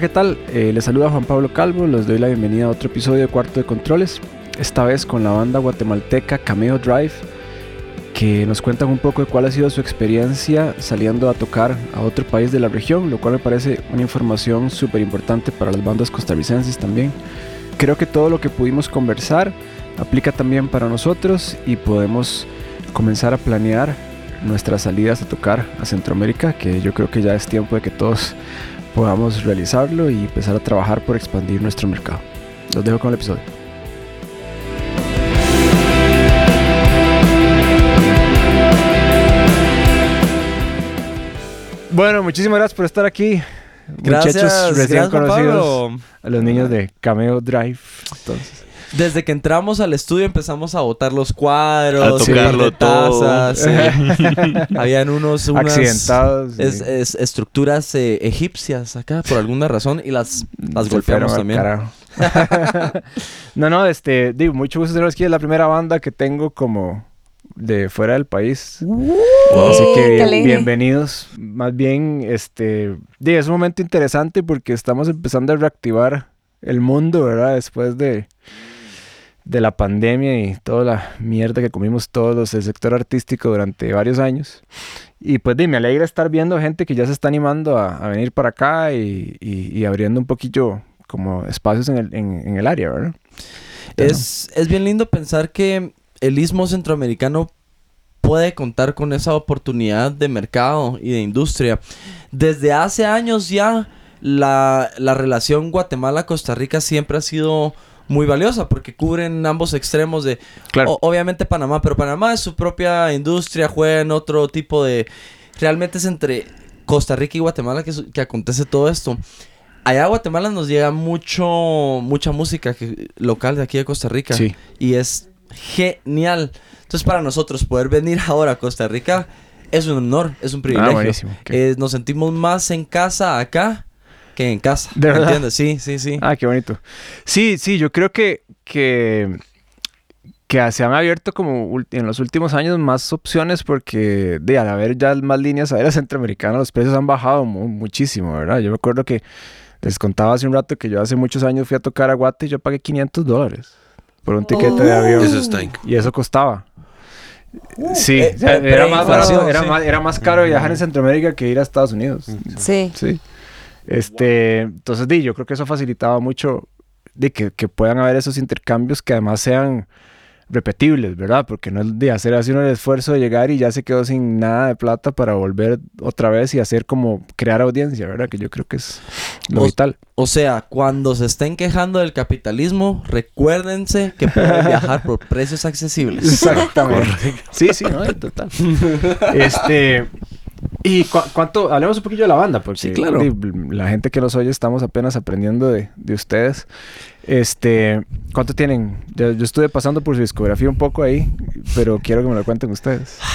Hola, ¿qué tal? Eh, les saluda Juan Pablo Calvo, les doy la bienvenida a otro episodio de Cuarto de Controles, esta vez con la banda guatemalteca Cameo Drive, que nos cuentan un poco de cuál ha sido su experiencia saliendo a tocar a otro país de la región, lo cual me parece una información súper importante para las bandas costarricenses también. Creo que todo lo que pudimos conversar aplica también para nosotros y podemos comenzar a planear nuestras salidas a tocar a Centroamérica, que yo creo que ya es tiempo de que todos podamos realizarlo y empezar a trabajar por expandir nuestro mercado. Los dejo con el episodio. Bueno, muchísimas gracias por estar aquí. Gracias, Muchachos recién gracias, conocidos. Pablo. A los niños de Cameo Drive. Entonces, Desde que entramos al estudio empezamos a botar los cuadros, A tocarlo tazas, todo. sí. Habían unos unas accidentados. es- estructuras eh, egipcias acá por alguna razón y las las se golpeamos también. no, no, este, digo, mucho gusto tenerlos aquí. Es la primera banda que tengo como de fuera del país. Así que bien- bienvenidos. Más bien, este, digo, es un momento interesante porque estamos empezando a reactivar el mundo, ¿verdad? Después de, de la pandemia y toda la mierda que comimos todos el sector artístico durante varios años. Y pues me alegra estar viendo gente que ya se está animando a, a venir para acá y, y- abriendo un poquillo como espacios en el, en el área, ¿verdad? Es, es bien lindo pensar que el istmo centroamericano puede contar con esa oportunidad de mercado y de industria. Desde hace años ya la, la relación Guatemala-Costa Rica siempre ha sido muy valiosa porque cubren ambos extremos de Claro. o- obviamente Panamá, pero Panamá es su propia industria, juega en otro tipo de... Realmente es entre Costa Rica y Guatemala que, que acontece todo esto. Allá a Guatemala nos llega mucho, mucha música que- local de aquí de Costa Rica. Sí. Y es genial. Entonces para nosotros poder venir ahora a Costa Rica es un honor, es un privilegio. Ah, buenísimo. Qué- Eh, nos sentimos más en casa acá que en casa. ¿De verdad? ¿Entiendes? Sí, sí, sí. Ah, qué bonito. Sí, sí, yo creo que, que, que se han abierto como en los últimos años más opciones porque de al haber ya más líneas aéreas centroamericanas, los precios han bajado mu- muchísimo, ¿verdad? Yo me acuerdo que les contaba hace un rato que yo hace muchos años fui a tocar a Guate y yo pagué 500 dólares por un tiquete de avión. Eso está Y eso costaba. Sí, eh, eh, era, más preinflación, barato, era, sí. más, era más caro viajar en Centroamérica que ir a Estados Unidos. Sí. Sí. Este, entonces, di, yo creo que eso facilitaba mucho de que, que puedan haber esos intercambios que además sean repetibles, ¿verdad? Porque no es de hacer así uno el esfuerzo de llegar y ya se quedó sin nada de plata para volver otra vez y hacer como crear audiencia, ¿verdad? Que yo creo que es lo O- vital. O sea, cuando se estén quejando del capitalismo, recuérdense que pueden viajar por precios accesibles. Exactamente. Sí, sí, no, total. Este. ¿Y cu- cuánto? Hablemos un poquillo de la banda, porque Sí, claro. la gente que nos oye estamos apenas aprendiendo de, de ustedes. Este, ¿cuánto tienen? Yo, yo estuve pasando por su discografía un poco ahí, pero quiero que me lo cuenten ustedes.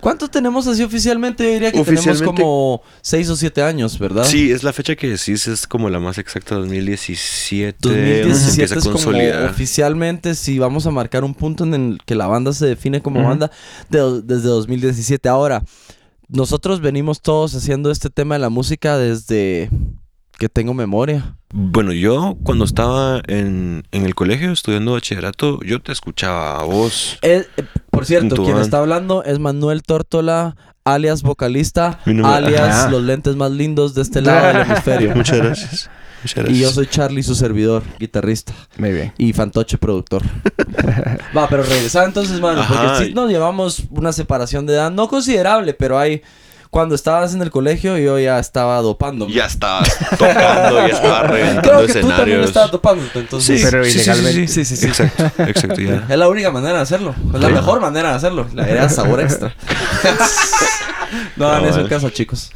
¿Cuánto tenemos así oficialmente? Yo diría que tenemos Oficialmente- como 6 o 7 años, ¿verdad? Sí, es la fecha que decís, es como la más exacta, 2017. donde se 2017 empieza a es como oficialmente, si vamos a marcar un punto en el que la banda se define como Ujú. banda de- desde 2017. Ahora, nosotros venimos todos haciendo este tema de la música desde que tengo memoria. Bueno, yo cuando estaba en, en el colegio estudiando bachillerato, yo te escuchaba a vos. Eh, eh, por cierto, quien está hablando es Manuel Tórtola, alias vocalista, alias Ajá. los lentes más lindos de este lado del hemisferio. Muchas gracias. Muchas gracias. Y yo soy Charlie, su servidor, guitarrista. Muy bien. Y Fantoche, productor. Va, pero regresaba entonces, mano. Ajá. Porque sí nos llevamos una separación de edad no considerable, pero hay... Cuando estabas en el colegio, yo ya estaba dopando. Ya estabas tocando, ya estabas reventando Creo que tú también escenarios. estabas dopando, entonces... Pero ilegalmente. Sí, sí, sí. Exacto, exacto, ya. Es la única manera de hacerlo. Es la Sí. mejor manera de hacerlo. Le agrega sabor extra. no hagan Ah, eso en casa, chicos.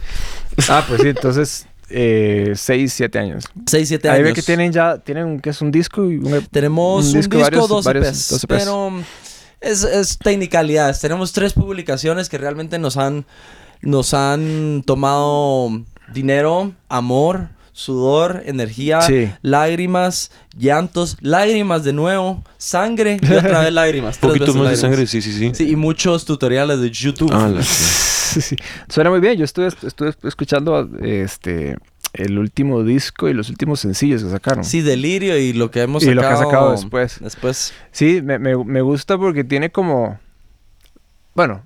Ah, pues sí, entonces, eh, 6, 7 años. 6, 7 Ahí años. ve que tienen ya, tienen que es un disco y un... Tenemos Un un disco, disco, varios- 12 varios- EPs, 12 EPs. pero mm, es, es technicalidades. Tenemos tres publicaciones que realmente nos han, nos han tomado dinero, amor, sudor, energía, Sí. lágrimas, llantos, lágrimas de nuevo, sangre y otra vez lágrimas. tres Poquito más de lágrimas. sangre, sí, sí, sí. Sí, y muchos tutoriales de YouTube. Ah, la- Sí, sí. Suena muy bien. Yo estuve, estuve escuchando este el último disco y los últimos sencillos que sacaron. Sí, Delirio y lo que hemos Y sacado. lo que ha sacado después. Después. Sí, me, me- me gusta porque tiene como... Bueno,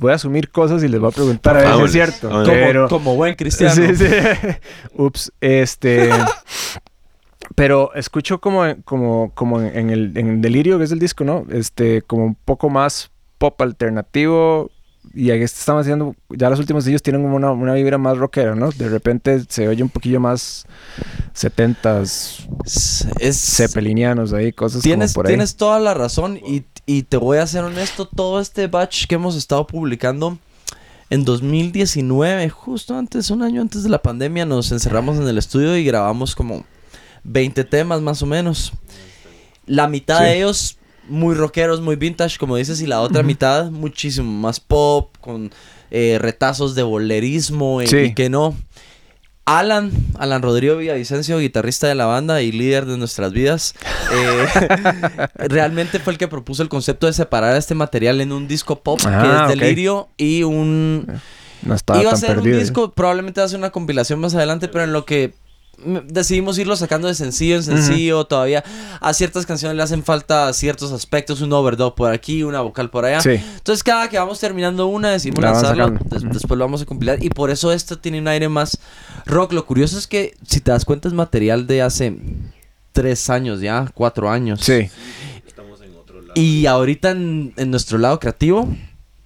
voy a asumir cosas y les voy a preguntar a ver si es cierto. Como, Pero, como buen cristiano. Sí, sí. Ups, este... pero escucho como, como, como en, el en Delirio, que es el disco, ¿no? Este, como un poco más pop alternativo. Y aquí estamos haciendo, ya los últimos ellos tienen como una, una vibra más rockera, ¿no? De repente se oye un poquillo más 70s, Es, es- zeppelinianos ahí, cosas tienes, como por ahí. tienes toda la razón y, y te voy a ser honesto, todo este batch que hemos estado publicando en 2019, justo antes, un año antes de la pandemia, nos encerramos en el estudio y grabamos como 20 temas más o menos. La mitad Sí. de ellos muy rockeros, muy vintage, como dices, y la otra mitad muchísimo más pop, con eh, retazos de bolerismo y, Sí. y que no. Alan, Alan Rodrigo Villavicencio, guitarrista de la banda y líder de nuestras vidas, eh, realmente fue el que propuso el concepto de separar este material en un disco pop Ah, que es Delirio y un No estaba Iba a tan ser perdido. un ¿eh? disco, probablemente va a ser una compilación más adelante, pero en lo que decidimos irlo sacando de sencillo en sencillo, todavía a ciertas canciones le hacen falta ciertos aspectos, un overdub por aquí, una vocal por allá. Sí. Entonces cada que vamos terminando una decidimos La después lo vamos a compilar y por eso esto tiene un aire más rock. Lo curioso es que si te das cuenta es material de hace tres años ya, cuatro años. Sí. Y ahorita en, en nuestro lado creativo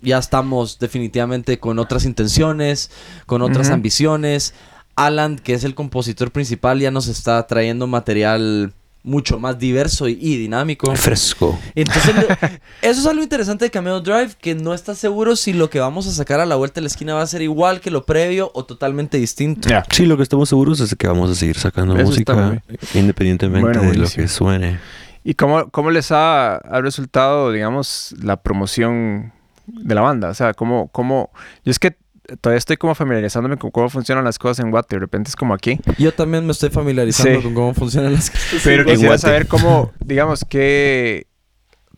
ya estamos definitivamente con otras intenciones, con otras ambiciones. Alan, que es el compositor principal, ya nos está trayendo material mucho más diverso y, y dinámico. Fresco. Entonces, eso es algo interesante de Cameo Drive, que no estás seguro si lo que vamos a sacar a la vuelta de la esquina va a ser igual que lo previo o totalmente distinto. Sí, lo que estamos seguros es que vamos a seguir sacando Eso está música independientemente Bueno, de lo que suene. ¿Y cómo, cómo les ha, ha resultado, digamos, la promoción de la banda? O sea, ¿cómo, cómo... Yo es que todavía estoy como familiarizándome con cómo funcionan las cosas en Guate. De repente es como aquí. Yo también me estoy familiarizando Sí. con cómo funcionan las cosas. Pero En quisiera Guate. saber cómo, digamos, que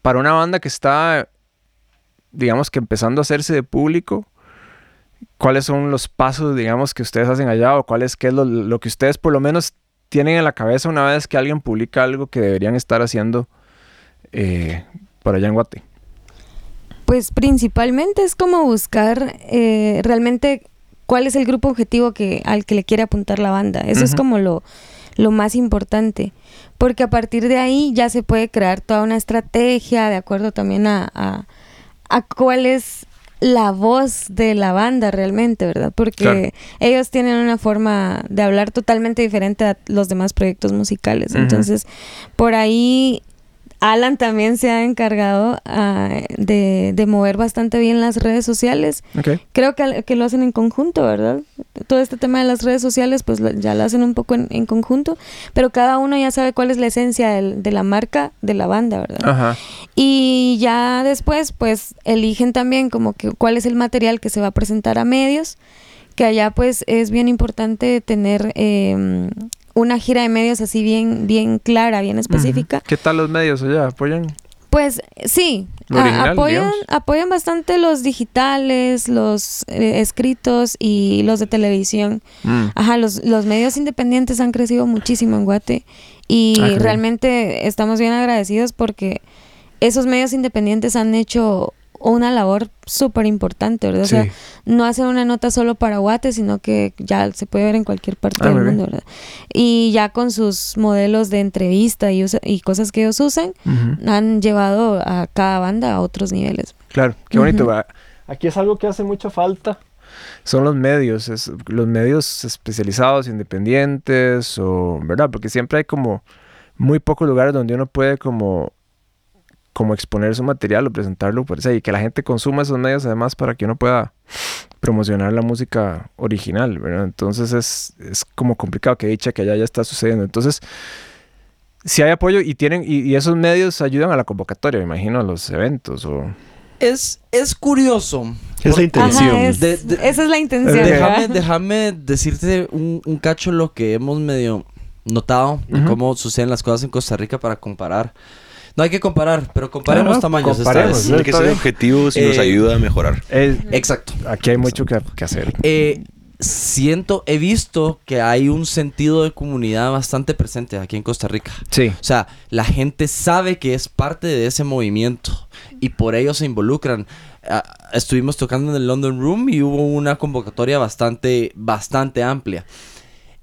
para una banda que está, digamos, que empezando a hacerse de público, ¿cuáles son los pasos, digamos, que ustedes hacen allá? ¿O cuál es, qué es lo, lo que ustedes por lo menos tienen en la cabeza una vez que alguien publica algo que deberían estar haciendo eh, por allá en Guate? Pues principalmente es como buscar eh, realmente cuál es el grupo objetivo que, al que le quiere apuntar la banda. Eso es como lo, lo más importante. Porque a partir de ahí ya se puede crear toda una estrategia de acuerdo también a, a, a cuál es la voz de la banda realmente, ¿verdad? Porque Claro. ellos tienen una forma de hablar totalmente diferente a los demás proyectos musicales. Entonces, por ahí Alan también se ha encargado ah, de, de mover bastante bien las redes sociales. Creo que, que lo hacen en conjunto, ¿verdad? Todo este tema de las redes sociales, pues lo- ya lo hacen un poco en, en conjunto, pero cada uno ya sabe cuál es la esencia del- de la marca de la banda, ¿verdad? Ajá. Y ya después, pues eligen también como que cuál es el material que se va a presentar a medios, que allá pues es bien importante tener eh, una gira de medios así bien, bien clara, bien específica. ¿Qué tal los medios allá? ¿Apoyan? Pues sí, original, apoyan, apoyan bastante los digitales, los eh, escritos y los de televisión. Mm. Ajá, los, los medios independientes han crecido muchísimo en Guate y Ah, realmente estamos bien agradecidos porque esos medios independientes han hecho una labor súper importante, ¿verdad? O sea, no hacen una nota solo para Guate, sino que ya se puede ver en cualquier parte Ah, del mundo, ¿verdad? Y ya con sus modelos de entrevista y, usa- y cosas que ellos usan, han llevado a cada banda a otros niveles. Claro, qué bonito. Aquí es algo que hace mucha falta. Son los medios, es- los medios especializados, independientes, o, ¿verdad? Porque siempre hay como muy pocos lugares donde uno puede como, como exponer su material o presentarlo por eso, y que la gente consuma esos medios además para que uno pueda promocionar la música original, ¿verdad? Entonces es, es como complicado que dicha que allá ya está sucediendo. Entonces, si hay apoyo y tienen, y, y esos medios ayudan a la convocatoria, me imagino, a los eventos o... Es, es curioso. Es la intención. Ajá, es- De- de- esa es la intención. Déjame, decirte un, un cacho lo que hemos medio notado Ujú. cómo suceden las cosas en Costa Rica para comparar. No hay que comparar, pero comparemos no, tamaños comparemos, que ser bien. objetivos y nos Eh, ayuda a mejorar. Exacto. aquí hay mucho que, que hacer. Eh, siento, he visto que hay un sentido de comunidad bastante presente aquí en Costa Rica. Sí. O sea, la gente sabe que es parte de ese movimiento y por ello se involucran. Ah, estuvimos tocando en el London Room y hubo una convocatoria bastante, bastante amplia.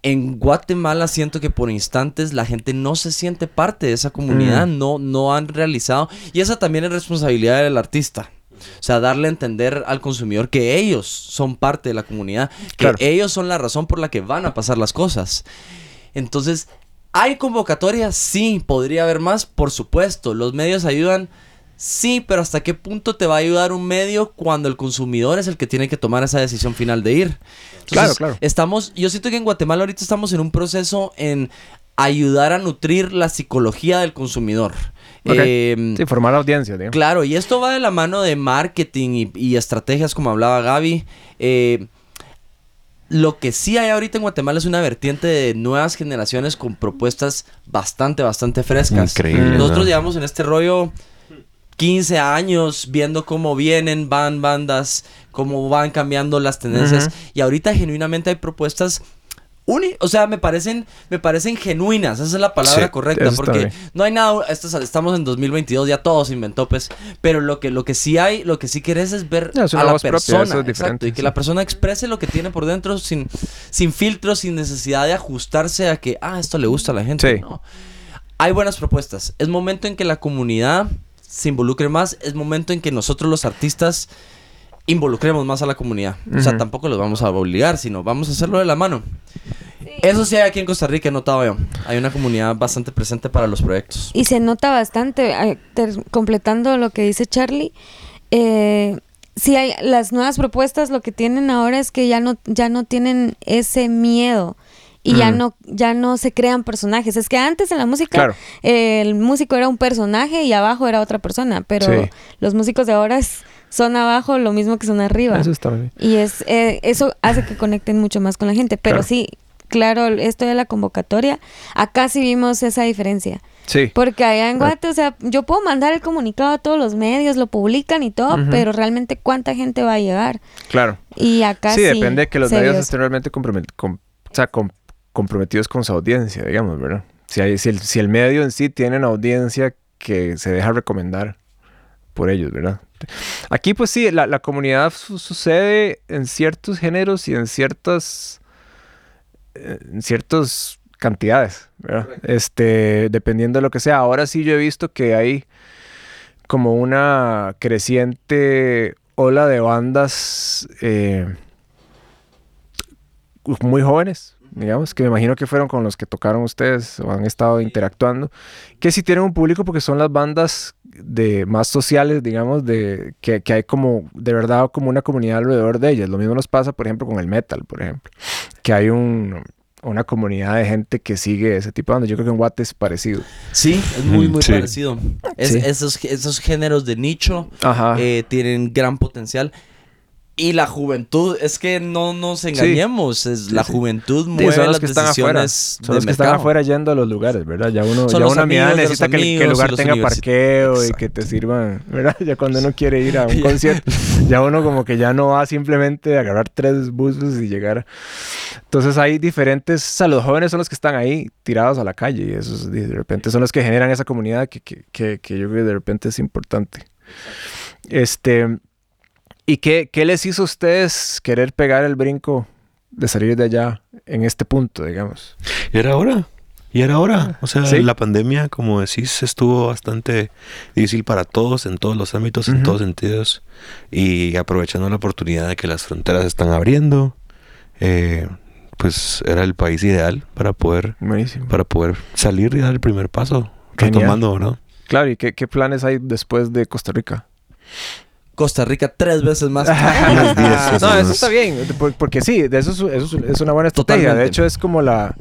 En Guatemala siento que por instantes la gente no se siente parte de esa comunidad, Mm. no, no han realizado. Y esa también es responsabilidad del artista. O sea, darle a entender al consumidor que ellos son parte de la comunidad, que Claro. ellos son la razón por la que van a pasar las cosas. Entonces, ¿hay convocatorias? Sí, podría haber más, por supuesto. Los medios ayudan, sí, pero ¿hasta qué punto te va a ayudar un medio cuando el consumidor es el que tiene que tomar esa decisión final de ir? Entonces, Claro, claro. Estamos, yo siento que en Guatemala ahorita estamos en un proceso en ayudar a nutrir la psicología del consumidor. Ok. Em, Sí, formar audiencia, digamos. Claro, y esto va de la mano de marketing y, y estrategias, como hablaba Gaby. Eh, lo que sí hay ahorita en Guatemala es una vertiente de nuevas generaciones con propuestas bastante, bastante frescas. Increíble, Nosotros ¿no? llevamos en este rollo 15 años viendo cómo vienen, van bandas, cómo van cambiando las tendencias. Y ahorita genuinamente hay propuestas uni o sea, me parecen, me parecen genuinas, esa es la palabra Sí, correcta, porque no hay nada, estamos en 2022, ya todo se inventó, pues, pero lo que, lo que sí hay, lo que sí querés es ver No, a la propia, persona, es exacto, y que sí. la persona exprese lo que tiene por dentro sin, sin filtros, sin necesidad de ajustarse a que, ah, esto le gusta a la gente, Sí. no. Hay buenas propuestas, es momento en que la comunidad se involucre más, es momento en que nosotros los artistas involucremos más a la comunidad. O sea, tampoco los vamos a obligar, sino vamos a hacerlo de la mano. Eso sí hay aquí en Costa Rica, he notado yo. Hay una comunidad bastante presente para los proyectos. Y se nota bastante, eh, completando lo que dice Charlie, eh, sí hay las nuevas propuestas, lo que tienen ahora es que ya no, ya no tienen ese miedo y ya Mm. no, ya no se crean personajes. Es que antes en la música Claro. eh, el músico era un personaje y abajo era otra persona, pero Sí. los músicos de ahora es- son abajo lo mismo que son arriba. Eso está bien. Y es eh, eso hace que conecten mucho más con la gente. Pero Claro. sí, claro, esto de la convocatoria, acá sí vimos esa diferencia. Sí. Porque allá en. Guate, o sea, yo puedo mandar el comunicado a todos los medios, lo publican y todo, pero realmente cuánta gente va a llegar. Claro. Y acá sí. Sí, depende de que los medios estén realmente compromet- com- o sea, com- comprometidos con su audiencia, digamos, ¿verdad? Si, hay, si, el, si el medio en sí tiene una audiencia que se deja recomendar por ellos, ¿verdad? Aquí, pues sí, la, la comunidad su- sucede en ciertos géneros y en ciertas. eh, en ciertas cantidades, ¿verdad? Este, dependiendo de lo que sea. Ahora sí yo he visto que hay como una creciente ola de bandas eh, muy jóvenes, digamos, que me imagino que fueron con los que tocaron ustedes o han estado interactuando, que sí tienen un público porque son las bandas de más sociales, digamos, de que, que hay como de verdad como una comunidad alrededor de ellas. Lo mismo nos pasa, por ejemplo, con el metal, por ejemplo, que hay un, una comunidad de gente que sigue ese tipo de bandas. Yo creo que en Guate es parecido. Sí, es muy, Mm, muy sí. parecido. Es- Sí. esos, esos géneros de nicho eh, tienen gran potencial. Y la juventud, es que no nos engañemos, es, la sí. juventud Sí, mueve son los las que están afuera. Son los que están mercado. afuera yendo a los lugares, ¿verdad? Ya uno, Son ya una amigos necesita que, el- que el amigos lugar tenga parqueo y que te sirvan, ¿verdad? Ya cuando uno quiere ir a un concierto, ya uno como que ya no va simplemente a agarrar tres buses y llegar. Entonces hay diferentes, o sea, los jóvenes son los que están ahí tirados a la calle y esos de repente son los que generan esa comunidad que, que, que, que yo creo que de repente es importante. Este, ¿y qué, qué les hizo a ustedes querer pegar el brinco de salir de allá en este punto, digamos? Y era hora. Y era hora. O sea, Sí. la pandemia, como decís, estuvo bastante difícil para todos, en todos los ámbitos, en todos sentidos. Y aprovechando la oportunidad de que las fronteras se están abriendo, eh, pues era el país ideal para poder, Buenísimo. para poder salir y dar el primer paso. Genial. Retomando, ¿verdad? Claro, ¿y qué, qué planes hay después de Costa Rica? Costa Rica tres veces más. Diez, no, eso está bien, por- porque sí, de eso es, eso es- una buena estrategia. Totalmente. De hecho, es como la...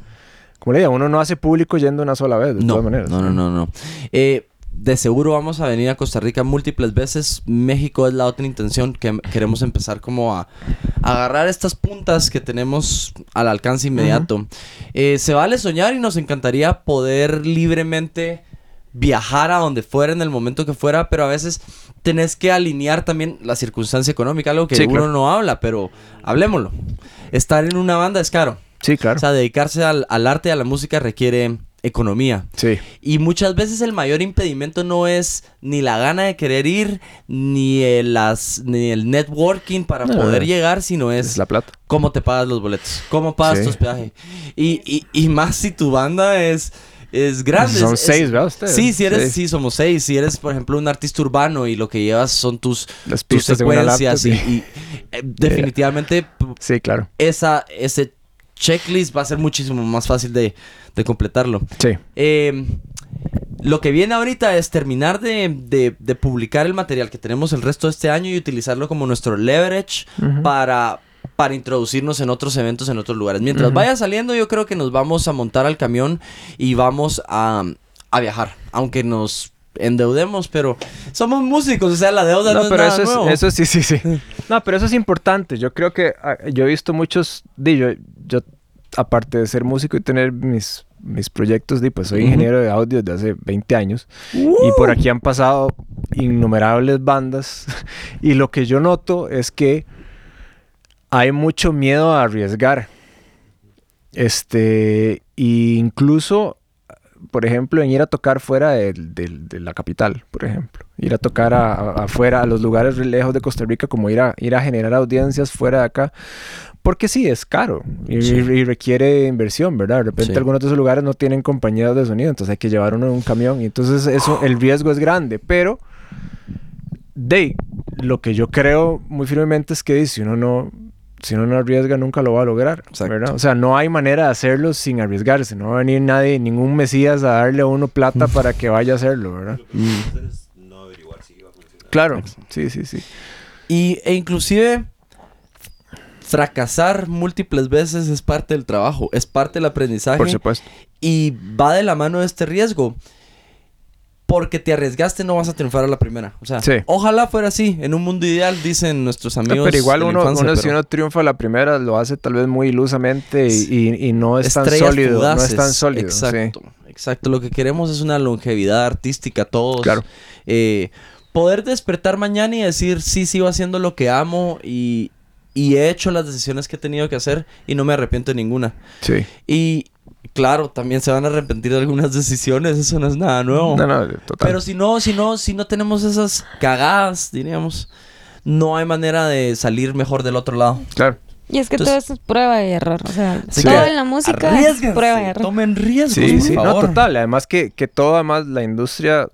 Como le digo, uno no hace público yendo una sola vez, de no, todas maneras. no, no, no, no. Eh, de seguro vamos a venir a Costa Rica múltiples veces. México es la otra intención que queremos empezar como a, a agarrar estas puntas que tenemos al alcance inmediato. Eh, se vale soñar y nos encantaría poder libremente viajar a donde fuera en el momento que fuera, pero a veces tenés que alinear también la circunstancia económica, algo que Sí, uno claro. no habla, pero hablemoslo. Estar en una banda es caro. Sí, claro. O sea, dedicarse al, al arte y a la música requiere economía. Sí. Y muchas veces el mayor impedimento no es ni la gana de querer ir, ni el, las, ni el networking para No, poder no. llegar, sino es, Es la plata. cómo te pagas los boletos, cómo pagas Sí. tu hospedaje. Y, y, y más si tu banda es, es grande. Son es- seis, ¿verdad? Ustedes? Sí, si eres, Sí. sí, somos seis. Si eres, por ejemplo, un artista urbano y lo que llevas son tus, Las tus secuencias laptop, y, y, eh, definitivamente Sí, claro. esa, ese checklist va a ser muchísimo más fácil de, de completarlo. Sí. Eh, lo que viene ahorita es terminar de, de- de publicar el material que tenemos el resto de este año y utilizarlo como nuestro leverage para, para introducirnos en otros eventos en otros lugares. Mientras Ujú. vaya saliendo, yo creo que nos vamos a montar al camión y vamos a, a viajar, aunque nos endeudemos, pero somos músicos, o sea, la deuda no, No, es pero nada eso nuevo. es, eso sí, sí, sí. No, pero eso es importante. Yo creo que ah, yo he visto muchos, di, yo, yo aparte de ser músico y tener mis, mis proyectos, di, pues soy ingeniero de audio desde hace 20 años y por aquí han pasado innumerables bandas y lo que yo noto es que hay mucho miedo a arriesgar. Este, e incluso, por ejemplo, en ir a tocar fuera de, la capital, por ejemplo. Ir a tocar a- a- afuera, a los lugares lejos de Costa Rica, como ir a, ir a generar audiencias fuera de acá. Porque sí, es caro y, Sí. y requiere inversión, ¿verdad? De repente Sí. algunos de esos lugares no tienen compañías de sonido, entonces hay que llevar uno en un camión y entonces eso, el riesgo es grande, pero de lo que yo creo muy firmemente es que si uno no si uno no arriesga nunca lo va a lograr. O sea, no hay manera de hacerlo sin arriesgarse, no va a venir nadie, ningún mesías a darle a uno plata para que vaya a hacerlo, ¿verdad? Claro, sí, sí, sí. Y, e inclusive fracasar múltiples veces es parte del trabajo, es parte del aprendizaje. Por supuesto. Y va de la mano de este riesgo. Porque te arriesgaste, no vas a triunfar a la primera. O sea, Sí. ojalá fuera así. En un mundo ideal, dicen nuestros No, amigos. pero igual uno, infancia, uno si uno triunfa la primera, lo hace tal vez muy ilusamente y, y- y no es tan sólido. No es tan sólido. sí. Exacto, exacto. Lo que queremos es una longevidad artística todos. Claro. Eh, poder despertar mañana y decir, sí, sigo haciendo lo que amo y, y he hecho las decisiones que he tenido que hacer y no me arrepiento de ninguna. Sí. Y claro, también se van a arrepentir de algunas decisiones, eso no es nada nuevo. No, no, total. Pero si no, si no, si no tenemos esas cagadas, diríamos, no hay manera de salir mejor del otro lado. Claro. Y es que Entonces- todo eso es prueba y error. O sea, Así todo en la música es prueba y error. Tomen riesgos, Sí, por sí, no, total. Además que, que todo, además, la industria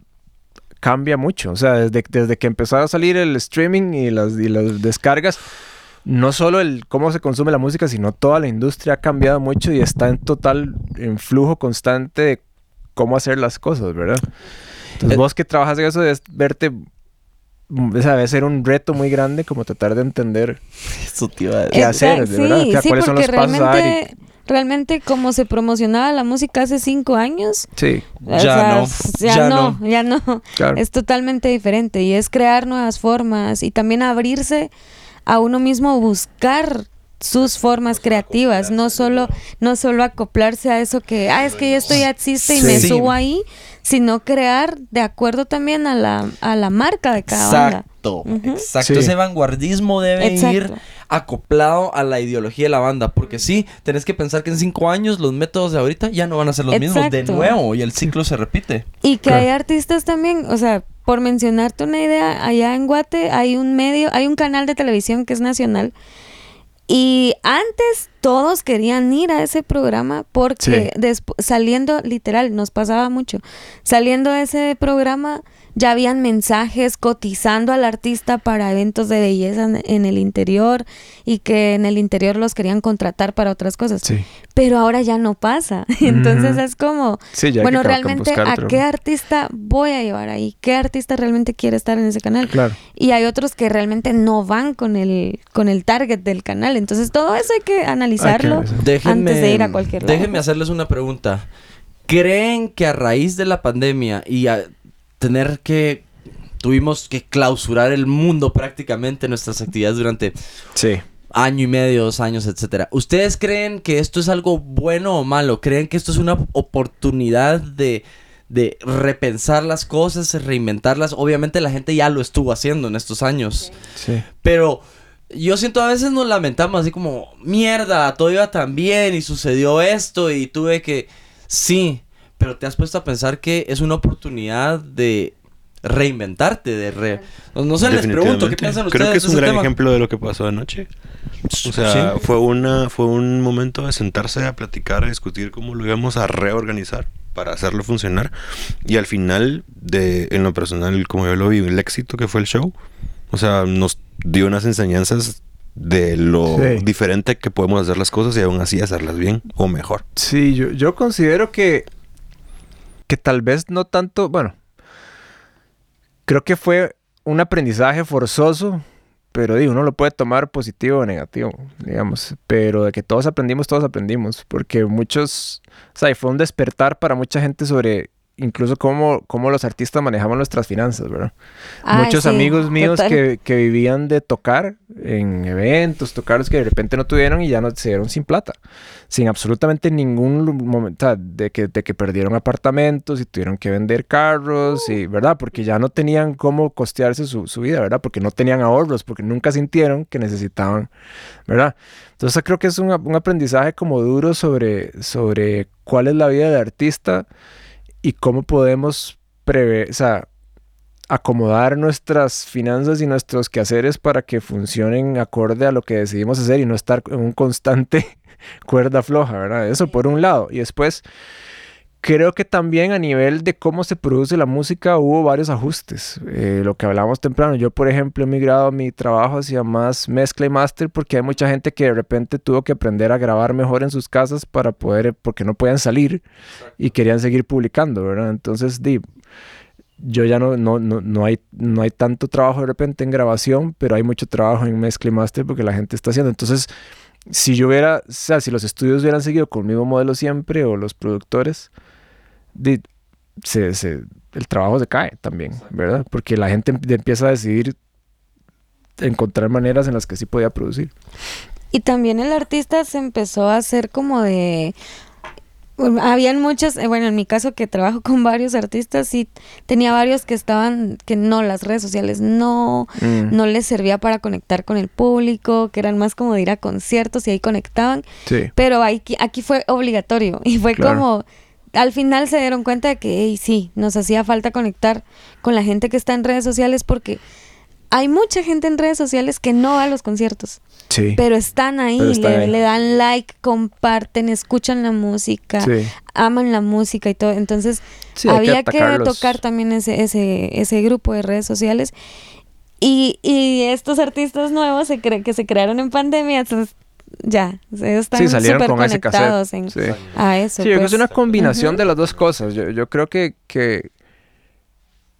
cambia mucho. O sea, desde, desde que empezó a salir el streaming y las, y las descargas, no solo el cómo se consume la música, sino toda la industria ha cambiado mucho y está en total en flujo constante de cómo hacer las cosas, ¿verdad? Entonces, Eh, vos que trabajas en eso, debes verte... mm, O sea, debe ser un reto muy grande como tratar de entender Eso te iba a decir. qué hacer, de verdad. O sea, sí, ¿cuáles son porque los pasos a dar y- realmente, realmente como se promocionaba la música hace cinco años, Sí, o Ya sea, no, ya, ya no, no. ya no. claro. Es totalmente diferente y es crear nuevas formas y también abrirse a uno mismo buscar sus formas creativas, no solo no solo acoplarse a eso que ah es que esto ya existe y me subo ahí, sino crear de acuerdo también a la a la marca de cada banda. Exacto, Ujú. exacto. Sí. Ese vanguardismo debe Exacto. ir acoplado a la ideología de la banda. Porque sí, tenés que pensar que en cinco años los métodos de ahorita ya no van a ser los mismos de Exacto. nuevo y el ciclo se repite. Y que Claro. hay artistas también, o sea, por mencionarte una idea, allá en Guate hay un medio, hay un canal de televisión que es nacional. Y antes todos querían ir a ese programa porque despu- saliendo, literal, nos pasaba mucho. Saliendo de ese programa ya habían mensajes cotizando al artista para eventos de belleza en, en el interior y que en el interior los querían contratar para otras cosas. Sí. Pero ahora ya no pasa. Entonces es como, Sí, bueno, realmente, ¿a otro- qué artista voy a llevar ahí? ¿Qué artista realmente quiere estar en ese canal? Claro. Y hay otros que realmente no van con el, con el target del canal. Entonces, todo eso hay que analizarlo Déjenme, antes de ir a cualquier lado. Déjenme hacerles una pregunta. ¿Creen que a raíz de la pandemia y a tener que... Tuvimos que clausurar el mundo prácticamente nuestras actividades durante Sí. año y medio, dos años, etcétera. ¿Ustedes creen que esto es algo bueno o malo? ¿Creen que esto es una oportunidad de, de repensar las cosas, reinventarlas. Obviamente la gente ya lo estuvo haciendo en estos años. Sí. Pero yo siento a veces nos lamentamos así como, mierda, todo iba tan bien y sucedió esto y tuve que... Sí, pero te has puesto a pensar que es una oportunidad de reinventarte, de re... No sé, les pregunto, ¿qué piensan ustedes Creo que es un gran tema? ejemplo de lo que pasó anoche. O sea, Sí. fue una fue un momento de sentarse a platicar, a discutir cómo lo íbamos a reorganizar para hacerlo funcionar y al final de en lo personal como yo lo vi el éxito que fue el show, o sea, nos dio unas enseñanzas de lo Sí. diferente que podemos hacer las cosas y aún así hacerlas bien o mejor. Sí, yo, yo considero que, que tal vez no tanto, bueno, creo que fue un aprendizaje forzoso, pero digo, uno lo puede tomar positivo o negativo, digamos, pero de que todos aprendimos, todos aprendimos, porque muchos, o sea, fue un despertar para mucha gente sobre incluso cómo, cómo los artistas manejamos nuestras finanzas, ¿verdad? Ay, Muchos sí, amigos míos que, que vivían de tocar en eventos, tocar que de repente no tuvieron y ya no se dieron sin plata, sin absolutamente ningún momento, o sea, de que, de que perdieron apartamentos y tuvieron que vender carros, y, ¿verdad? Porque ya no tenían cómo costearse su, su vida, ¿verdad? Porque no tenían ahorros, porque nunca sintieron que necesitaban, ¿verdad? Entonces creo que es un, un aprendizaje como duro sobre, sobre cuál es la vida del artista y cómo podemos prever, o sea, acomodar nuestras finanzas y nuestros quehaceres para que funcionen acorde a lo que decidimos hacer y no estar en un constante cuerda floja, ¿verdad? Eso por un lado. Y después, creo que también a nivel de cómo se produce la música hubo varios ajustes. Eh, lo que hablábamos temprano, yo por ejemplo he migrado mi trabajo hacia más mezcla y master porque hay mucha gente que de repente tuvo que aprender a grabar mejor en sus casas para poder, porque no podían salir y querían seguir publicando, ¿verdad? Entonces, di, yo ya no, no, no, no, hay, no hay tanto trabajo de repente en grabación, pero hay mucho trabajo en mezcla y master porque la gente está haciendo. Entonces, si yo hubiera, o sea, si los estudios hubieran seguido con el mismo modelo siempre o los productores, se, se- el trabajo se cae también, ¿verdad? Porque la gente em- empieza a decidir encontrar maneras en las que sí podía producir. Y también el artista se empezó a hacer como de... Habían muchos, eh, bueno, en mi caso que trabajo con varios artistas, sí, tenía varios que estaban, que no, las redes sociales no, Mm, no les servía para conectar con el público, que eran más como de ir a conciertos y ahí conectaban, Sí, pero aquí, aquí fue obligatorio y fue Claro. como, al final se dieron cuenta de que "Ey, sí, nos hacía falta conectar con la gente que está en redes sociales porque hay mucha gente en redes sociales que no va a los conciertos, sí, pero están ahí, Pero están le, ahí. le dan like, comparten, escuchan la música, sí. aman la música y todo. Entonces Sí, había que, atacarlos. tocar también ese, ese, ese grupo de redes sociales. Y, y estos artistas nuevos se cre- que se crearon en pandemia, entonces ya, ellos están Sí, salieron con ese conectados cassette. en, Sí. a eso. Sí, yo creo que pues. es una combinación de las dos cosas. Yo, yo creo que, que,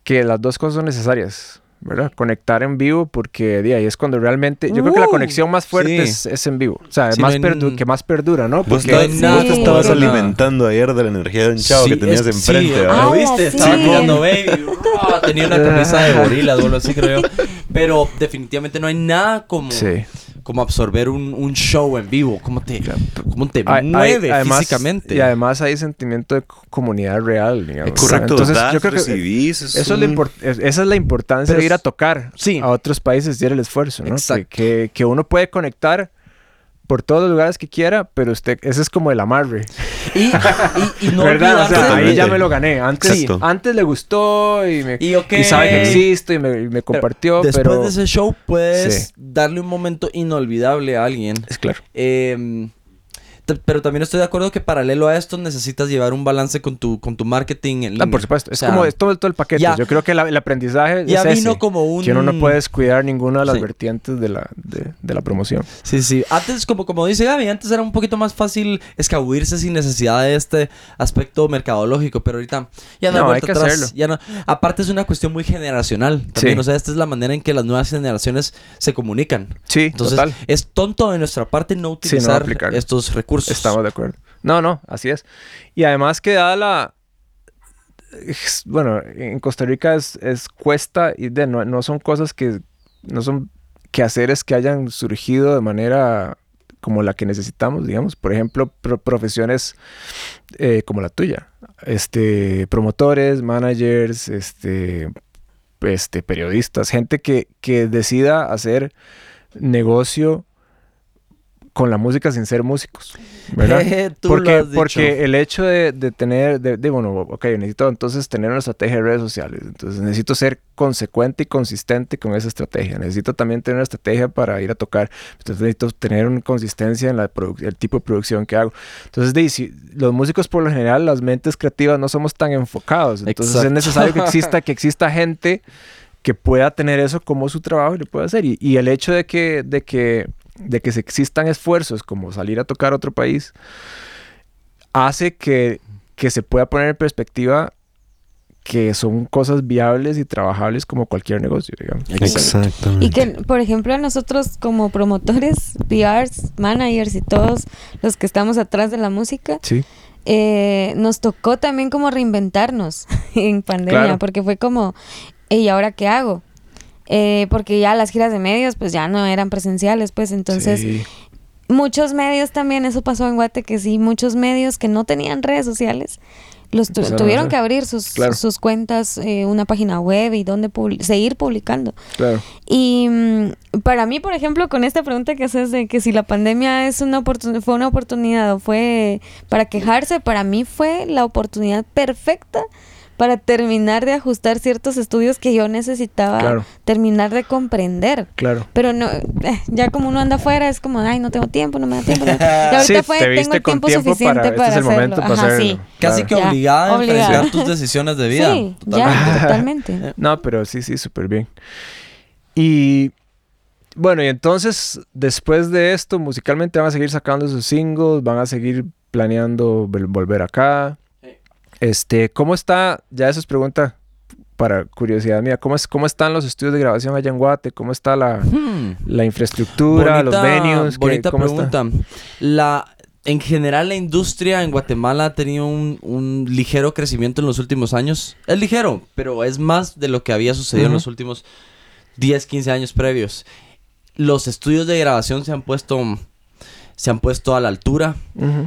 que las dos cosas son necesarias, ¿verdad? Conectar en vivo porque de ahí es cuando realmente... Yo creo que la conexión más fuerte sí. es, es en vivo. O sea, más no perdu- que más perdura, ¿no? Vos, Porque no nada vos te estabas alimentando ayer de la energía de un chavo Sí, que tenías es- enfrente, sí, ¿verdad? ¿lo Ah, viste? sí. Estaba jugando Baby. Ah, tenía una camisa de gorilas o algo así, creo yo. Pero definitivamente no hay nada como, Sí. Como absorber un, un show en vivo. Cómo te, cómo te Hay- hay- mueve además- físicamente. Y además hay sentimiento de co- comunidad real, digamos. Es correcto, Entonces, das, yo creo que recibís, es eso es la esa es la importancia Pero de ir a tocar sí. a otros países y hacer el esfuerzo, ¿no? Exacto. Que, que, que uno puede conectar por todos los lugares que quiera, pero usted, ese es como el amarre. Y, y, y no ¿Verdad? O sea, ahí ya me lo gané. Antes, antes le gustó y, me, Y ok. y sabe que existo y me, y me compartió, Después pero... de ese show puedes Sí. darle un momento inolvidable a alguien. Es claro. Eh, pero también estoy de acuerdo que paralelo a esto necesitas llevar un balance con tu, con tu marketing en Ah, línea. por supuesto. Es O sea, como es todo, todo el paquete. ya- Yo creo que la- el aprendizaje ya es vino ese, como un... que uno no puede descuidar ninguna de las Sí. vertientes de la, de, de la promoción. Sí, sí. Antes, como, como dice Gaby, antes era un poquito más fácil escabuirse sin necesidad de este aspecto mercadológico, pero ahorita ya no, hay No, hay vuelta que atrás. hacerlo. Ya no. Aparte es una cuestión muy generacional también, Sí. o sea, esta es la manera en que las nuevas generaciones se comunican. Sí, Entonces, total. es tonto de nuestra parte no no utilizar aplicar. estos recursos. Estamos de acuerdo. No, no, así es. Y además que dada la... Bueno, en Costa Rica es, es cuesta y de, no, no son cosas que... No son quehaceres que hayan surgido de manera como la que necesitamos, digamos. Por ejemplo, pro- profesiones eh, como la tuya. Este, promotores, managers, este, este, periodistas, gente que, que decida hacer negocio con la música sin ser músicos, ¿verdad? Tú porque, lo has dicho. porque el hecho de, de tener, de, de, bueno, ok, necesito entonces tener una estrategia de redes sociales. Entonces necesito ser consecuente y consistente con esa estrategia. Necesito también tener una estrategia para ir a tocar. Entonces necesito tener una consistencia en la el tipo de producción que hago. Entonces, de, si- los músicos por lo general, las mentes creativas no somos tan enfocados. Entonces es necesario que exista, que exista gente que pueda tener eso como su trabajo y lo pueda hacer. Y, y el hecho de que, de que, de que se existan esfuerzos como salir a tocar a otro país, hace que, que se pueda poner en perspectiva que son cosas viables y trabajables como cualquier negocio, digamos. Exactamente. Y que, por ejemplo, a nosotros como promotores, PRs, managers y todos los que estamos atrás de la música, Sí, eh, nos tocó también como reinventarnos en pandemia, Claro. porque fue como, ¿y ahora qué hago? Eh, porque ya las giras de medios pues ya no eran presenciales, pues entonces sí. muchos medios también, eso pasó en Guate, que sí, muchos medios que no tenían redes sociales, los tu- tuvieron que abrir sus, Claro. sus cuentas, eh, una página web y donde seguir publicando. claro. Y mm, para mí, por ejemplo, con esta pregunta que haces de que si la pandemia es una fue una oportunidad o fue para quejarse, para mí fue la oportunidad perfecta para terminar de ajustar ciertos estudios que yo necesitaba Claro. terminar de comprender. Claro. Pero no, eh, ya como uno anda afuera, es como, ay, no tengo tiempo, no me da tiempo. no". Y ahorita Sí, fue, te tengo viste el con tiempo, tiempo suficiente para- para, este es el hacerlo. para Ajá, hacerlo. sí. Casi Claro. que obligada a enfrentar tus decisiones de vida. Sí, ya, Totalmente. No, pero sí, sí, súper bien. Y bueno, y entonces, después de esto, musicalmente van a seguir sacando sus singles, van a seguir planeando vol- volver acá. Este, ¿cómo está? Ya eso es pregunta para curiosidad mía. ¿Cómo, es, cómo están los estudios de grabación allá en Guate? ¿Cómo está la, Hmm. la infraestructura, los venues? ¿Qué- Bonita cómo está? pregunta. La, en general, la industria en Guatemala ha tenido un, un ligero crecimiento en los últimos años. Es ligero, pero es más de lo que había sucedido en los últimos 10, 15 años previos. Los estudios de grabación se han puesto, se han puesto a la altura.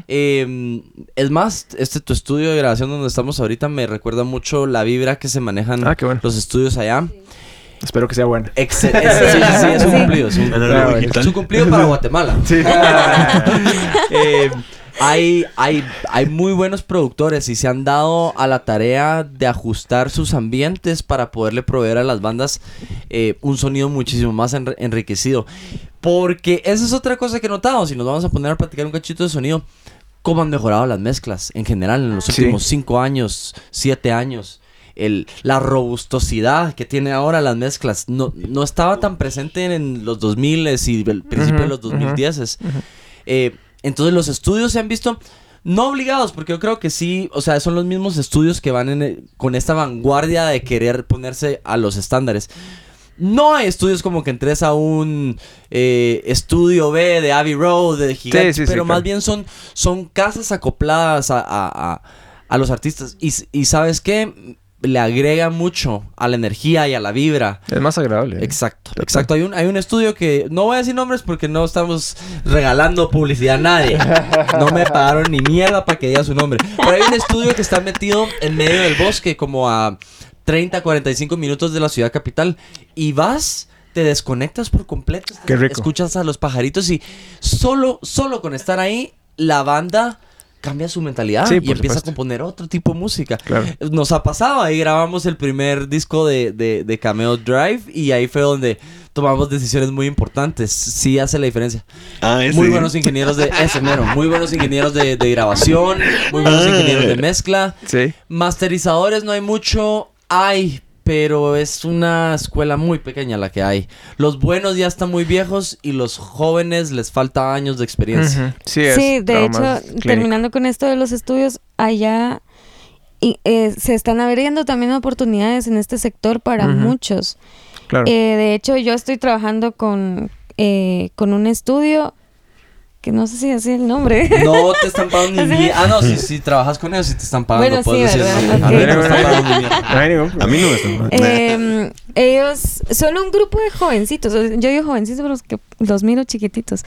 Eh, es más, este tu estudio de grabación donde estamos ahorita me recuerda mucho la vibra que se manejan Ah, bueno. los estudios allá. Espero que sea buena. Excelente. Sí, es un cumplido. Es un, Ah, es cumplido para Guatemala. Sí. Eh, hay, hay, hay muy buenos productores y se han dado a la tarea de ajustar sus ambientes para poderle proveer a las bandas eh, un sonido muchísimo más enri- enriquecido. Porque esa es otra cosa que he notado. Si nos vamos a poner a platicar un cachito de sonido, cómo han mejorado las mezclas en general en los últimos cinco años, siete años. El, la robustosidad que tiene ahora las mezclas no, no estaba tan presente en los 2000 y el principio de los 2010 eh, entonces los estudios se han visto no obligados, porque yo creo que sí, o sea, son los mismos estudios que van en el- con esta vanguardia de querer ponerse a los estándares. No hay estudios como que entres a un eh, estudio B de Abbey Road, de sí, sí, pero claro. más bien son, son casas acopladas a, a- a- a los artistas. Y, y ¿sabes qué? Le agrega mucho a la energía y a la vibra. Es más agradable. ¿eh? Exacto, Total. exacto. Hay un, hay un estudio que no voy a decir nombres porque no estamos regalando publicidad a nadie. No me pagaron ni mierda para que diga su nombre. Pero hay un estudio que está metido en medio del bosque, como a 30, 45 minutos de la ciudad capital. Y vas, te desconectas por completo. Qué rico. Escuchas a los pajaritos y solo, solo con estar ahí, la banda cambia su mentalidad Sí, y empieza supuesto. a componer otro tipo de música. Claro. Nos ha pasado, ahí grabamos el primer disco de, de, de Cameo Drive y ahí fue donde tomamos decisiones muy importantes. Sí hace la diferencia. Ah, ese. Muy buenos ingenieros de ese mero, muy buenos ingenieros de, de grabación, muy buenos Ah. ingenieros de mezcla. Sí. Masterizadores no hay mucho, hay, pero es una escuela muy pequeña la que hay. Los buenos ya están muy viejos y los jóvenes les falta años de experiencia. Sí, es Sí, de hecho, clínico. terminando con esto de los estudios, allá y, eh, se están abriendo también oportunidades en este sector para muchos. Claro. Eh, de hecho, yo estoy trabajando con, eh, con un estudio que no sé si así el nombre. No te están pagando ni mierda. Ah, no, si, si trabajas con ellos, si te están pagando. Bueno, puedes sí, decir ¿verdad? eso. Ok. A mí no me están pagando ni mierda. No hay ningún problema. A mí no me están. Eh, ellos son un grupo de jovencitos. Yo digo jovencitos, pero es que los miro chiquititos.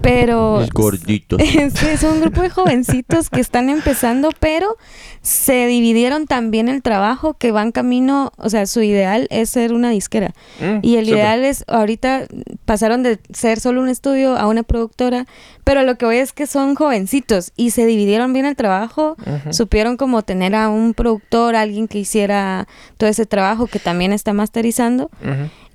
Pero Los gorditos. Sí, es un grupo de jovencitos que están empezando, pero se dividieron también el trabajo, que van camino, o sea, su ideal es ser una disquera. Mm, Y el ideal es, ahorita pasaron de ser solo un estudio a una productora, pero lo que voy es que son jovencitos y se dividieron bien el trabajo, supieron como tener a un productor, alguien que hiciera todo ese trabajo que también está masterizando.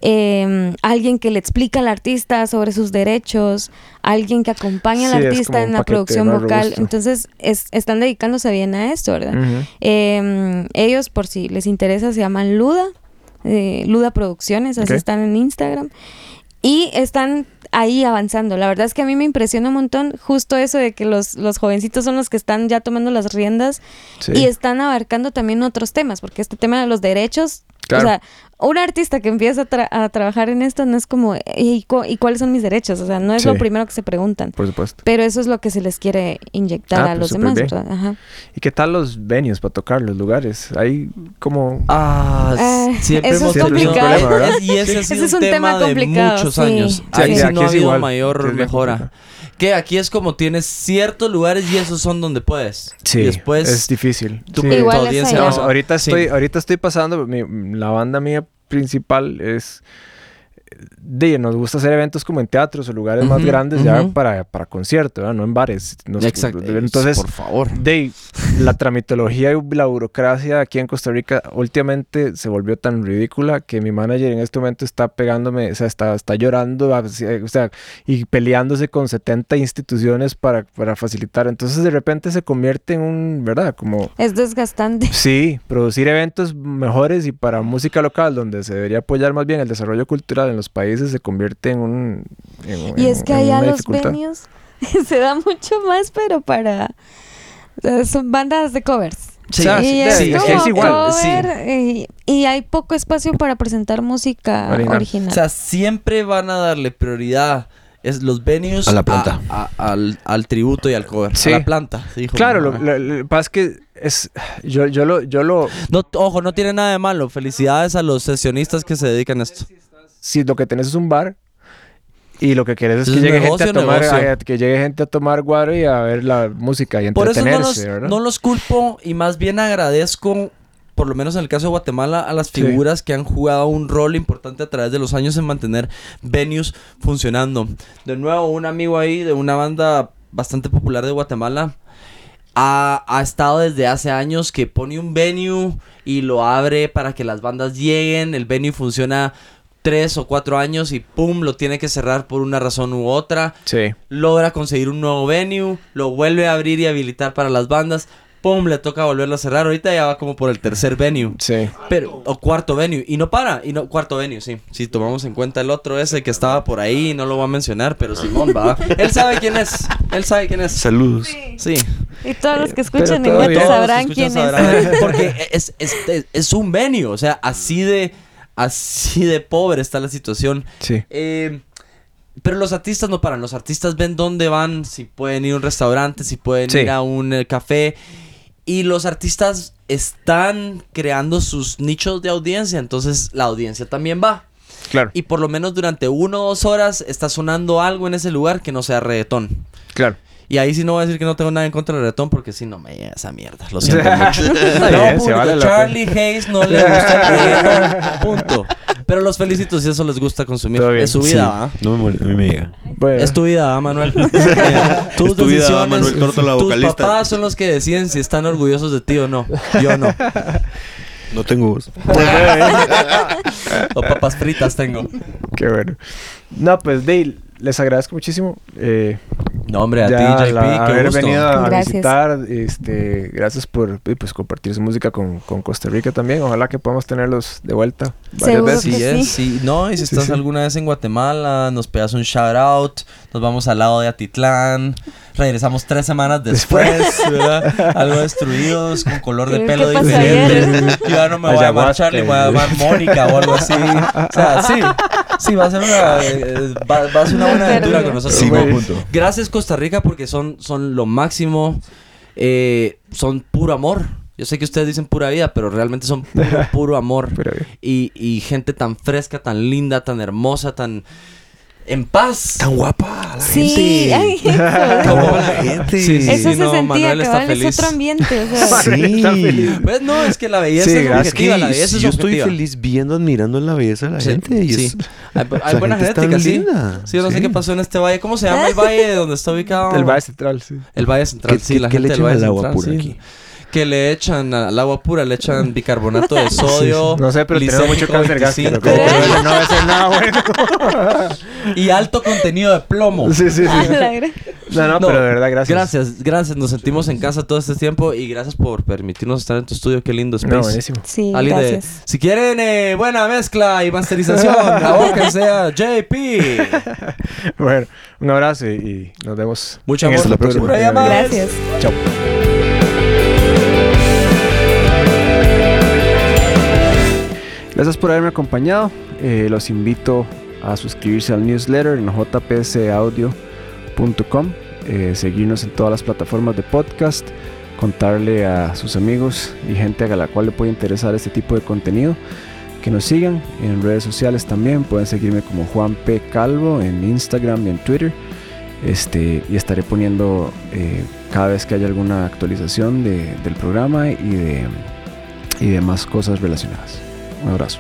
Eh, alguien que le explica al artista sobre sus derechos, alguien que acompaña al Sí, artista en la producción vocal. robusto. Entonces, es- están dedicándose bien a esto, ¿verdad? Eh, ellos, por si les interesa, se llaman Luda, eh, Luda Producciones, así están en Instagram. Y están ahí avanzando. La verdad es que a mí me impresiona un montón justo eso de que los, los jovencitos son los que están ya tomando las riendas Sí. y están abarcando también otros temas, porque este tema de los derechos, Claro. o sea, un artista que empieza a, tra- a trabajar en esto no es como, ¿y, cu- y cuáles son mis derechos? O sea, no es lo primero que se preguntan. Por supuesto. Pero eso es lo que se les quiere inyectar Ah, a pues los demás. ¿verdad? Ajá. ¿Y qué tal los venues para tocar, los lugares? Hay como... Ah, Ah, siempre eso hemos es tenido complicado. Problema, ¿verdad? y ese ha Ese sido es un, un tema tema, de complicado, muchos sí. años. Sí, Ahí sí aquí no ha es habido igual, mayor es mejora. complicado. Que aquí es como tienes ciertos lugares y esos son donde puedes. Sí, y después es difícil. tu, Sí. tu Igual es audiencia Digamos, ahorita sí. estoy, ahorita estoy pasando, mi- la banda mía principal es de, nos gusta hacer eventos como en teatros o lugares más Ujú, grandes ya ujú. para, para concierto, ¿verdad? no en bares. Nos- Exacto. Entonces, por favor. de la tramitología y la burocracia aquí en Costa Rica últimamente se volvió tan ridícula que mi manager en este momento está pegándome, o sea, está, está llorando, así, o sea, y peleándose con 70 instituciones para, para facilitar. Entonces de repente se convierte en un, ¿verdad? Como Es desgastante. Sí, producir eventos mejores y para música local, donde se debería apoyar más bien el desarrollo cultural en los países, se convierte en un. en- Y en- es que allá los dificultad. venues se da mucho más, pero para... o sea, son bandas de covers. Sí, sí, es sí, igual, cover, y, y hay poco espacio para presentar música Original. original. O sea, siempre van a darle prioridad es los venues A la planta. a- a- al, al tributo y al cover. Sí. A la planta. se dijo Claro, lo, lo- pasa es que es. Yo, yo lo. Yo lo No, ojo, no tiene nada de malo. Felicidades a los sesionistas que se dedican a esto. Si lo que tenés es un bar. Y lo que quieres es que llegue, negocio, gente a tomar, a- que llegue gente a tomar guaro y a ver la música y Por eso no entretenerse, los, ¿verdad? no los culpo y más bien agradezco, por lo menos en el caso de Guatemala, a las Sí. figuras que han jugado un rol importante a través de los años en mantener venues funcionando. De nuevo, un amigo ahí de una banda bastante popular de Guatemala ha, ha estado desde hace años que pone un venue y lo abre para que las bandas lleguen. El venue funciona tres o cuatro años y pum, lo tiene que cerrar por una razón u otra Sí. logra conseguir un nuevo venue, lo vuelve a abrir y habilitar para las bandas, pum, le toca volverlo a cerrar. Ahorita ya va como por el tercer venue. Sí. Pero, o cuarto venue, y no para, y no, cuarto venue, sí. Si tomamos en cuenta el otro ese que estaba por ahí, no lo voy a mencionar, pero Simón va. Él sabe quién es, él sabe quién es. Saludos. Sí. y todos los que escuchan bien. Todos sabrán quién es. sabrán. Porque es, es, es, es un venue, o sea, así de, así de pobre está la situación. Sí. Eh, pero los artistas no paran. Los artistas ven dónde van, si pueden ir a un restaurante, si pueden Sí. ir a un eh, café. Y los artistas están creando sus nichos de audiencia. Entonces la audiencia también va. Claro. Y por lo menos durante uno o dos horas está sonando algo en ese lugar que no sea reggaetón. Claro. Y ahí sí no voy a decir que no tengo nada en contra del reggaetón porque sí no me llega esa mierda. Lo siento mucho. No, público, vale Charlie Hayes no le gusta el reggaetón. Punto. Pero los felicito si eso les gusta consumir. Es su vida, Sí, ¿va? no me a mí me llega. Bueno. Es tu vida, ¿va, Manuel. Eh, Tus Es tu vida, decisiones. Manuel Torto, la tus vocalista. papás son los que deciden si están orgullosos de ti o no. Yo no. No tengo voz. O papas fritas tengo. Qué bueno. No, pues Dale, les agradezco muchísimo. Eh, No, hombre, a ya ti, JP, la- qué haber gusto. venido a Gracias. visitar. Este, gracias por eh, pues, compartir su música con, con Costa Rica también. Ojalá que podamos tenerlos de vuelta varias Seguro veces. Sí, es, sí. sí. No, y si Sí, estás sí. alguna vez en Guatemala, nos pegas un shout out, nos vamos al lado de Atitlán, regresamos tres semanas después, ¿verdad? Algo destruidos, con color de ¿Qué- pelo diferente. ayer? Yo ya no me voy a llamar Charlie, voy a llamar Mónica o algo así. O sea, sí, sí, va a ser una, eh, va, va a ser una buena aventura con nosotros. Sí. Gracias Costa Rica porque son, son lo máximo, eh, son puro amor. Yo sé que ustedes dicen pura vida, pero realmente son puro, puro amor y, y gente tan fresca, tan linda, tan hermosa, tan... en paz. Tan guapa la Sí, gente. ay, eso, Tan guapa la gente. Sí, sí, Eso se no, sentía, Manuel está es otro ambiente. O sea, Sí. Está feliz. Pues no, es que la belleza Sí, es objetiva, la que belleza es yo estoy objetiva. feliz viendo, admirando la belleza de la Sí, gente. Y sí. es- Hay, hay la buena gente genética, sí. linda. Sí, yo no sé qué pasó en este valle. ¿Cómo se llama el valle de donde está ubicado? El Valle Central, sí. El Valle Central, ¿Qué- sí, qué- la qué gente le del Valle al agua sí. aquí? Que le echan al agua pura, le echan bicarbonato de sodio. No sé, pero tenemos mucho cáncer gástrico. 25, Como que no, ser nada bueno. Y alto contenido de plomo. Sí, sí, sí. gran- No, no, No, pero de verdad, gracias. Gracias, gracias. Nos sentimos en casa todo este tiempo y gracias por permitirnos estar en tu estudio. Qué lindo space. No, buenísimo. Sí, Alguien de- gracias. si quieren eh, buena mezcla y masterización, abóquense a JP. Bueno, un abrazo y, y nos vemos. Mucho en amor. el Hasta la próxima. Gracias. Chao. Gracias por haberme acompañado. Eh, los invito a suscribirse al newsletter en jpsaudio.com, eh, seguirnos en todas las plataformas de podcast, contarle a sus amigos y gente a la cual le puede interesar este tipo de contenido. Que nos sigan en redes sociales también. Pueden seguirme como Juan P. Calvo en Instagram y en Twitter. Este, y estaré poniendo eh, cada vez que haya alguna actualización de- del programa y de, y de más cosas relacionadas. Un abrazo.